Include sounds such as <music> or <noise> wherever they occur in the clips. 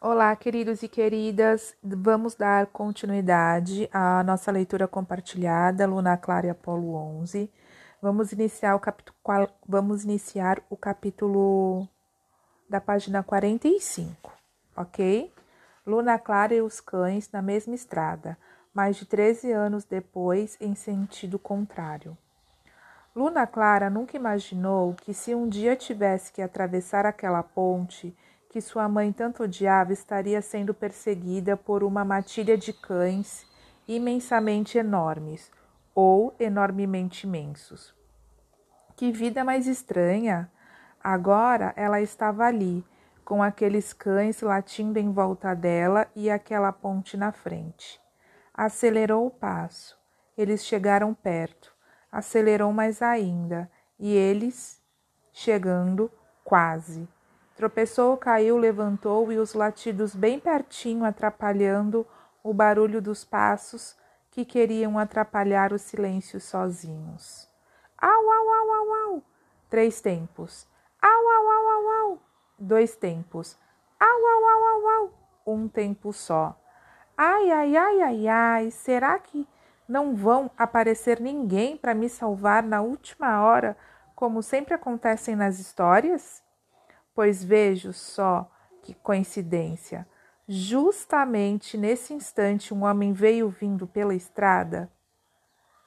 Olá, queridos e queridas. Vamos dar continuidade à nossa leitura compartilhada, Luna Clara e Apolo 11. Vamos iniciar o capítulo, vamos iniciar o capítulo da página 45, ok? Luna Clara e os cães na mesma estrada, mais de 13 anos depois, em sentido contrário. Luna Clara nunca imaginou que, se um dia tivesse que atravessar aquela ponte, que sua mãe tanto odiava estaria sendo perseguida por uma matilha de cães imensamente enormes ou enormemente imensos. Que vida mais estranha! Agora ela estava ali, com aqueles cães latindo em volta dela e aquela ponte na frente. Acelerou o passo. Eles chegaram perto. Acelerou mais ainda, e eles, chegando, quase. Tropeçou, caiu, levantou e os latidos bem pertinho, atrapalhando o barulho dos passos que queriam atrapalhar o silêncio sozinhos. Au, au, au, au, au. Três tempos. Au, au, au, au, au. Dois tempos. Au, au, au, au, au. Um tempo só. Ai, ai, ai, ai, ai. Será que não vão aparecer ninguém para me salvar na última hora, como sempre acontecem nas histórias? Pois vejo só que coincidência. Justamente nesse instante, um homem veio vindo pela estrada.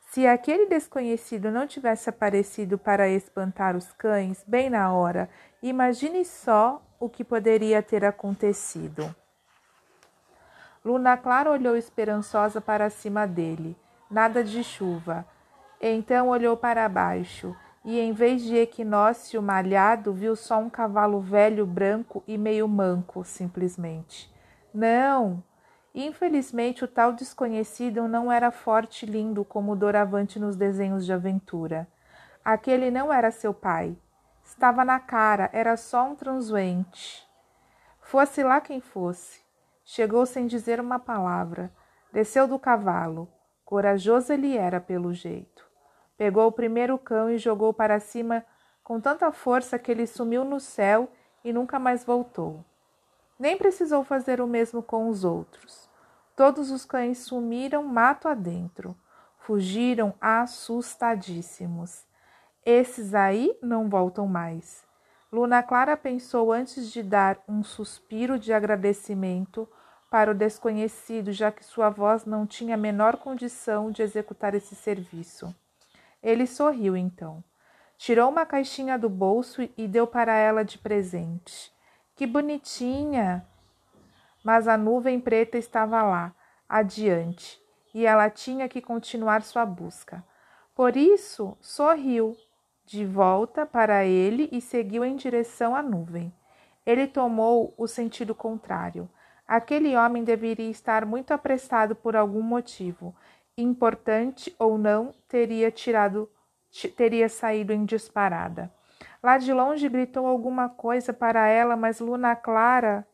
Se aquele desconhecido não tivesse aparecido para espantar os cães bem na hora, imagine só o que poderia ter acontecido. Luna Clara olhou esperançosa para cima dele. Nada de chuva. Então olhou para baixo e, em vez de equinócio malhado, viu só um cavalo velho, branco e meio manco, simplesmente. Não! Infelizmente, o tal desconhecido não era forte e lindo como o Doravante nos desenhos de aventura. Aquele não era seu pai. Estava na cara, era só um transuente. Fosse lá quem fosse. Chegou sem dizer uma palavra. Desceu do cavalo. Corajoso ele era, pelo jeito. Pegou o primeiro cão e jogou para cima com tanta força que ele sumiu no céu e nunca mais voltou. Nem precisou fazer o mesmo com os outros. Todos os cães sumiram mato adentro. Fugiram assustadíssimos. Esses aí não voltam mais. Luna Clara pensou antes de dar um suspiro de agradecimento para o desconhecido, já que sua voz não tinha a menor condição de executar esse serviço. Ele sorriu então. Tirou uma caixinha do bolso e deu para ela de presente. Que bonitinha! Mas a nuvem preta estava lá, adiante, e ela tinha que continuar sua busca. Por isso, sorriu de volta para ele e seguiu em direção à nuvem. Ele tomou o sentido contrário. Aquele homem deveria estar muito apressado por algum motivo importante ou não, teria tirado, teria saído em disparada. Lá de longe gritou alguma coisa para ela, mas Luna Clara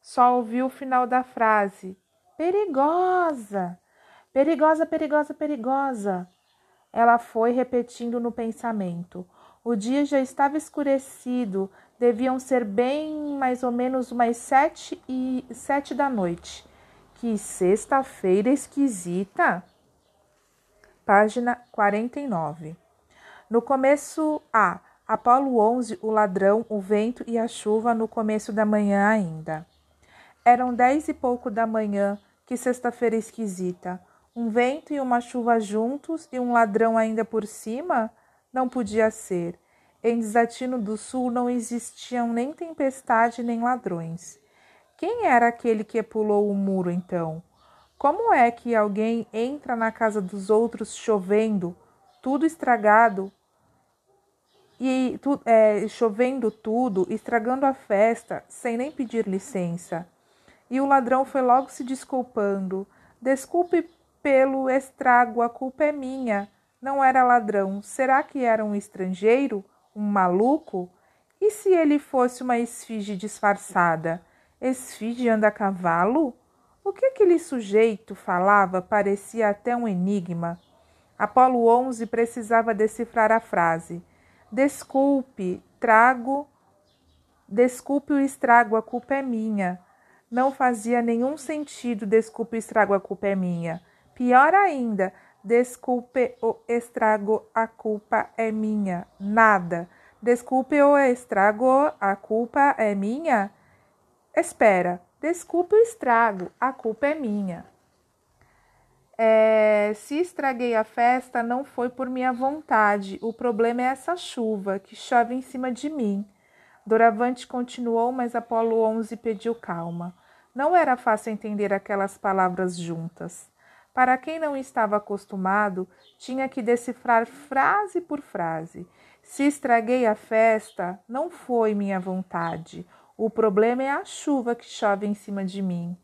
só ouviu o final da frase: Perigosa! Perigosa, perigosa, perigosa! Ela foi repetindo no pensamento. O dia já estava escurecido, deviam ser bem mais ou menos umas sete e sete da noite. Que sexta-feira esquisita! Página 49. No começo A. Apolo 11, o ladrão, o vento e a chuva no começo da manhã ainda. Eram dez e pouco da manhã, que sexta-feira esquisita. Um vento e uma chuva juntos e um ladrão ainda por cima? Não podia ser. Em Desatino do Sul não existiam nem tempestade nem ladrões. Quem era aquele que pulou o muro então? Como é que alguém entra na casa dos outros chovendo, tudo estragado, e tu, é, chovendo tudo, estragando a festa, sem nem pedir licença? E o ladrão foi logo se desculpando. Desculpe pelo estrago, a culpa é minha. Não era ladrão. Será que era um estrangeiro? Um maluco? E se ele fosse uma esfinge disfarçada? Esfinge anda a cavalo? O que aquele sujeito falava parecia até um enigma. Apolo 11 precisava decifrar a frase. Desculpe, trago. Desculpe o estrago, a culpa é minha. Não fazia nenhum sentido. Desculpe o estrago, a culpa é minha. Pior ainda, desculpe o estrago, a culpa é minha. Nada. Desculpe o estrago, a culpa é minha. Espera, desculpe o estrago, a culpa é minha. É, se estraguei a festa, não foi por minha vontade. O problema é essa chuva que chove em cima de mim. Doravante continuou, mas Apolo 11 pediu calma. Não era fácil entender aquelas palavras juntas. Para quem não estava acostumado, tinha que decifrar frase por frase. Se estraguei a festa, não foi minha vontade. O problema é a chuva que chove em cima de mim.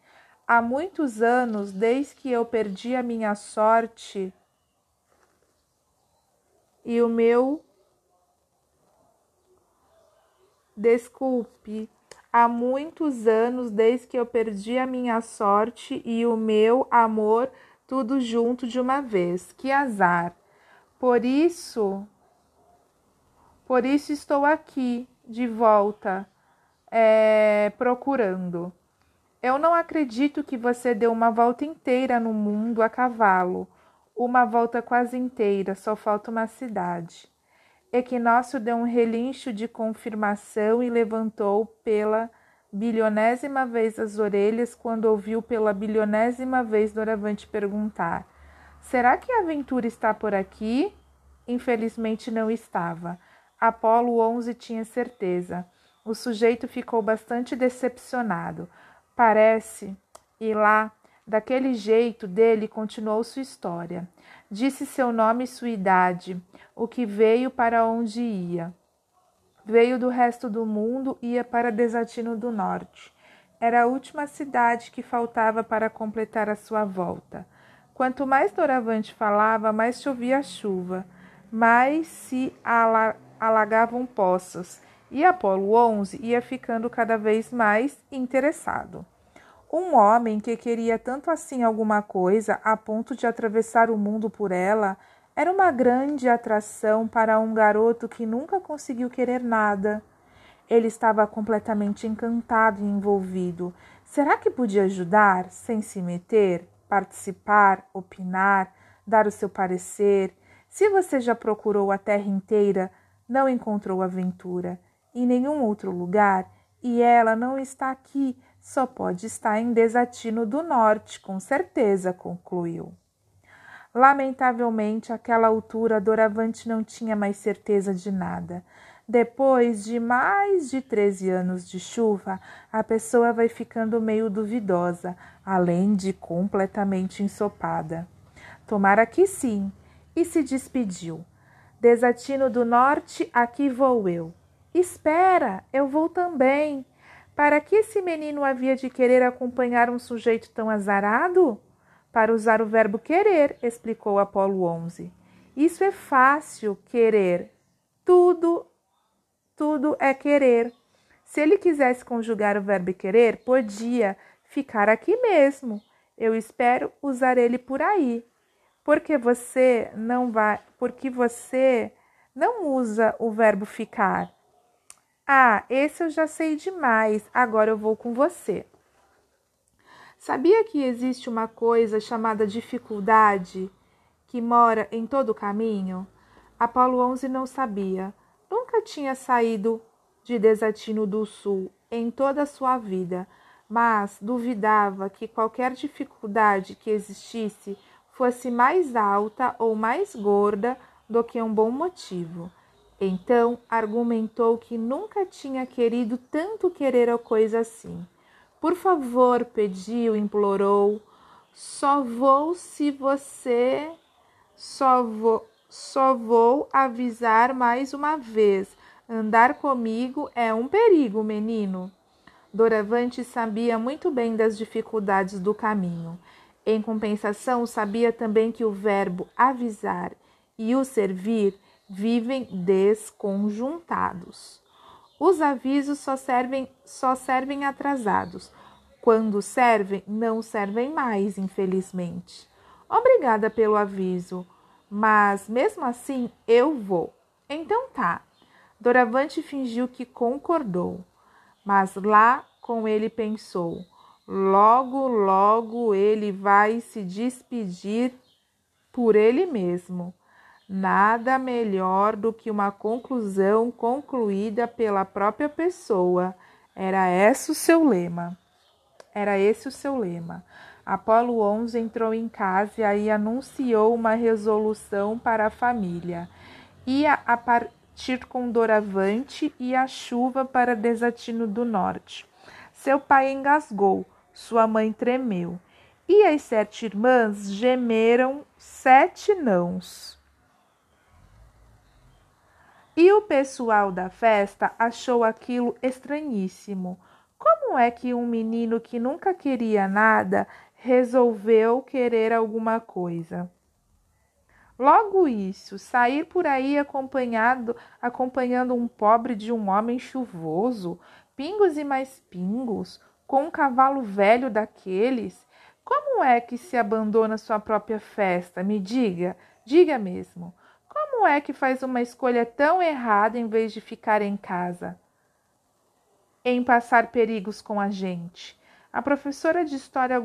Há muitos anos, desde que eu perdi a minha sorte e o meu. Desculpe, há muitos anos desde que eu perdi a minha sorte e o meu amor, tudo junto de uma vez. Que azar! Por isso, por isso estou aqui, de volta, é, procurando. Eu não acredito que você deu uma volta inteira no mundo a cavalo. Uma volta quase inteira, só falta uma cidade. Equinócio deu um relincho de confirmação e levantou pela bilionésima vez as orelhas quando ouviu pela bilionésima vez Doravante perguntar: Será que a aventura está por aqui? Infelizmente não estava. Apolo 11 tinha certeza. O sujeito ficou bastante decepcionado. Parece, e lá, daquele jeito dele, continuou sua história. Disse seu nome e sua idade, o que veio para onde ia. Veio do resto do mundo, ia para Desatino do Norte. Era a última cidade que faltava para completar a sua volta. Quanto mais Doravante falava, mais chovia chuva, mais se alagavam poços e Apolo 11 ia ficando cada vez mais interessado. Um homem que queria tanto assim alguma coisa a ponto de atravessar o mundo por ela era uma grande atração para um garoto que nunca conseguiu querer nada. Ele estava completamente encantado e envolvido. Será que podia ajudar sem se meter, participar, opinar, dar o seu parecer? Se você já procurou a terra inteira, não encontrou aventura em nenhum outro lugar e ela não está aqui, só pode estar em Desatino do Norte, com certeza, concluiu. Lamentavelmente, àquela altura, Doravante não tinha mais certeza de nada. Depois de mais de 13 anos de chuva, a pessoa vai ficando meio duvidosa, além de completamente ensopada. Tomara que sim, e se despediu. Desatino do Norte, aqui vou eu. Espera, eu vou também. Para que esse menino havia de querer acompanhar um sujeito tão azarado? Para usar o verbo querer, explicou Apolo 11. Isso é fácil, querer. Tudo, tudo é querer. Se ele quisesse conjugar o verbo querer, podia ficar aqui mesmo. Eu espero usar ele por aí. Porque você não vai, porque você não usa o verbo ficar. Ah, esse eu já sei demais, agora eu vou com você. Sabia que existe uma coisa chamada dificuldade que mora em todo o caminho? Apolo 11 não sabia. Nunca tinha saído de Desatino do Sul em toda a sua vida, mas duvidava que qualquer dificuldade que existisse fosse mais alta ou mais gorda do que um bom motivo. Então argumentou que nunca tinha querido tanto querer a coisa assim. Por favor, pediu, implorou. Só vou se você. Só vou, só vou avisar mais uma vez. Andar comigo é um perigo, menino. Doravante sabia muito bem das dificuldades do caminho. Em compensação, sabia também que o verbo avisar e o servir vivem desconjuntados. Os avisos só servem, só servem atrasados. Quando servem, não servem mais, infelizmente. Obrigada pelo aviso, mas mesmo assim eu vou. Então tá. Doravante fingiu que concordou, mas lá com ele pensou: logo, logo ele vai se despedir por ele mesmo. Nada melhor do que uma conclusão concluída pela própria pessoa. Era esse o seu lema. Era esse o seu lema. Apolo 11 entrou em casa e anunciou uma resolução para a família. Ia a partir com doravante e a chuva para desatino do norte. Seu pai engasgou, sua mãe tremeu. E as sete irmãs gemeram sete nãos. E o pessoal da festa achou aquilo estranhíssimo. Como é que um menino que nunca queria nada resolveu querer alguma coisa? Logo isso, sair por aí acompanhado, acompanhando um pobre de um homem chuvoso, pingos e mais pingos, com um cavalo velho daqueles, como é que se abandona sua própria festa? Me diga, diga mesmo. Como é que faz uma escolha tão errada em vez de ficar em casa? Em passar perigos com a gente. A professora de história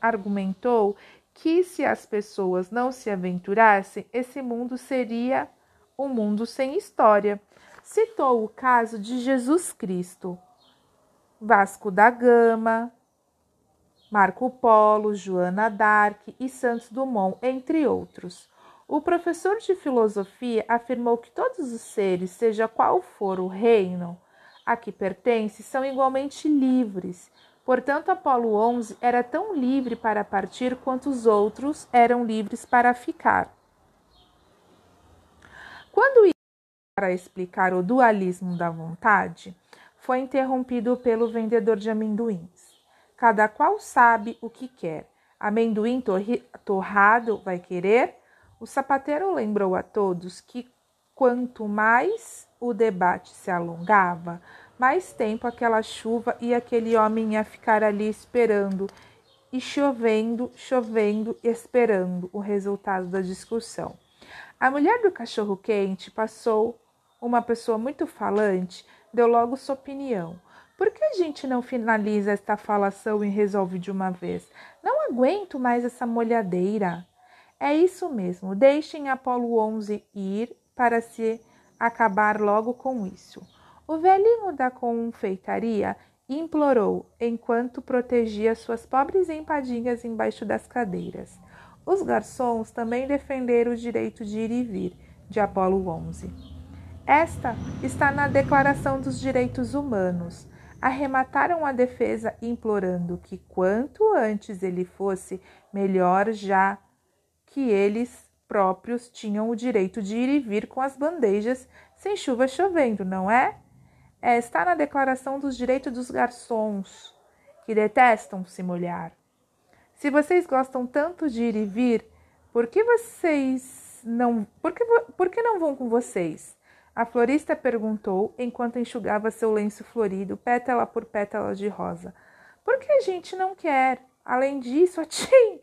argumentou que se as pessoas não se aventurassem, esse mundo seria um mundo sem história. Citou o caso de Jesus Cristo, Vasco da Gama, Marco Polo, Joana d'Arc e Santos Dumont, entre outros. O professor de filosofia afirmou que todos os seres, seja qual for o reino a que pertence, são igualmente livres. Portanto, Apolo 11 era tão livre para partir quanto os outros eram livres para ficar. Quando ia para explicar o dualismo da vontade, foi interrompido pelo vendedor de amendoins. Cada qual sabe o que quer. Amendoim torrado vai querer? O sapateiro lembrou a todos que quanto mais o debate se alongava, mais tempo aquela chuva e aquele homem ia ficar ali esperando e chovendo, chovendo, esperando o resultado da discussão. A mulher do cachorro quente passou uma pessoa muito falante, deu logo sua opinião. Por que a gente não finaliza esta falação e resolve de uma vez? Não aguento mais essa molhadeira. É isso mesmo, deixem Apolo 11 ir para se acabar logo com isso. O velhinho da confeitaria implorou enquanto protegia suas pobres empadinhas embaixo das cadeiras. Os garçons também defenderam o direito de ir e vir de Apolo 11. Esta está na Declaração dos Direitos Humanos arremataram a defesa implorando que quanto antes ele fosse, melhor já que eles próprios tinham o direito de ir e vir com as bandejas sem chuva chovendo, não é? é está na Declaração dos Direitos dos Garçons, que detestam se molhar. Se vocês gostam tanto de ir e vir, por que vocês não, por que, por que não vão com vocês? A florista perguntou enquanto enxugava seu lenço florido, pétala por pétala de rosa. Por que a gente não quer? Além disso, <laughs> atim!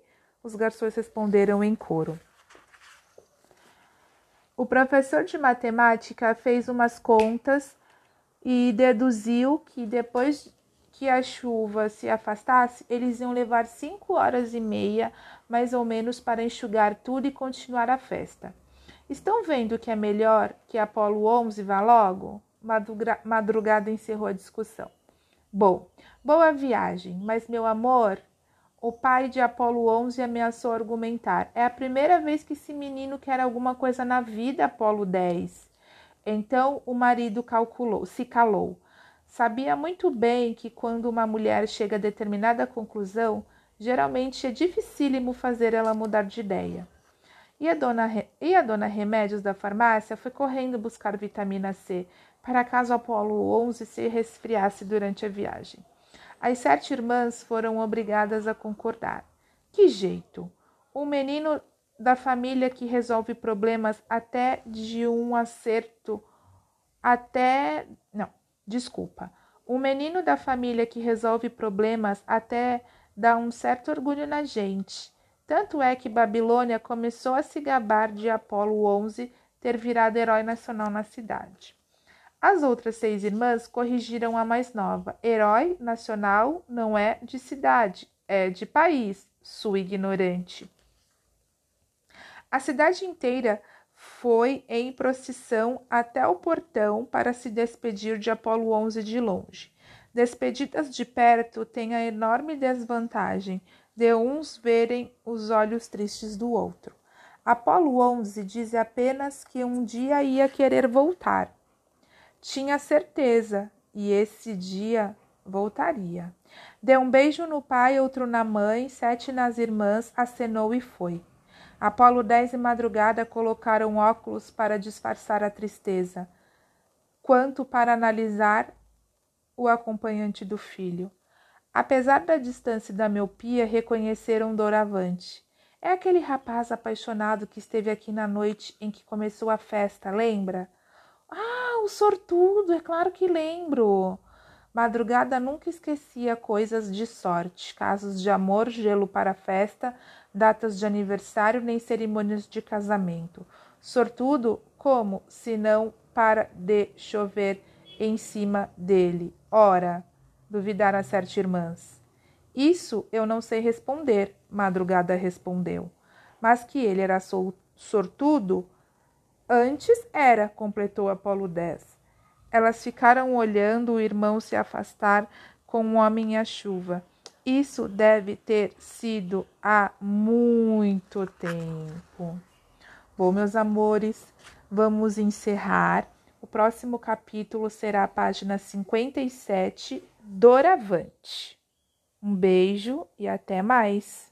Os garçons responderam em coro. O professor de matemática fez umas contas e deduziu que depois que a chuva se afastasse, eles iam levar cinco horas e meia, mais ou menos, para enxugar tudo e continuar a festa. Estão vendo que é melhor que Apolo 11 vá logo? Madrugada encerrou a discussão. Bom, boa viagem, mas meu amor, o pai de Apolo 11 ameaçou argumentar. É a primeira vez que esse menino quer alguma coisa na vida, Apolo 10. Então o marido calculou, se calou. Sabia muito bem que quando uma mulher chega a determinada conclusão, geralmente é dificílimo fazer ela mudar de ideia. E a, dona, e a dona Remédios da farmácia foi correndo buscar vitamina C para caso Apolo 11 se resfriasse durante a viagem. As sete irmãs foram obrigadas a concordar. Que jeito! Um menino da família que resolve problemas até de um acerto até não, desculpa. Um menino da família que resolve problemas até dá um certo orgulho na gente. Tanto é que Babilônia começou a se gabar de Apolo 11 ter virado herói nacional na cidade. As outras seis irmãs corrigiram a mais nova. Herói nacional não é de cidade, é de país, sua ignorante. A cidade inteira foi em procissão até o portão para se despedir de Apolo 11 de longe. Despedidas de perto têm a enorme desvantagem de uns verem os olhos tristes do outro. Apolo 11 diz apenas que um dia ia querer voltar. Tinha certeza e esse dia voltaria. Deu um beijo no pai, outro na mãe, sete nas irmãs, acenou e foi. Apolo 10 e madrugada colocaram óculos para disfarçar a tristeza, quanto para analisar o acompanhante do filho. Apesar da distância e da miopia, reconheceram Doravante. É aquele rapaz apaixonado que esteve aqui na noite em que começou a festa, lembra? Ah, o sortudo, é claro que lembro. Madrugada nunca esquecia coisas de sorte, casos de amor, gelo para festa, datas de aniversário nem cerimônias de casamento. Sortudo, como se não para de chover em cima dele? Ora, duvidaram as sete irmãs. Isso eu não sei responder, Madrugada respondeu. Mas que ele era sortudo? Antes era, completou Apolo 10. Elas ficaram olhando o irmão se afastar com o homem a chuva. Isso deve ter sido há muito tempo. Bom, meus amores, vamos encerrar. O próximo capítulo será a página 57, Doravante. Um beijo e até mais.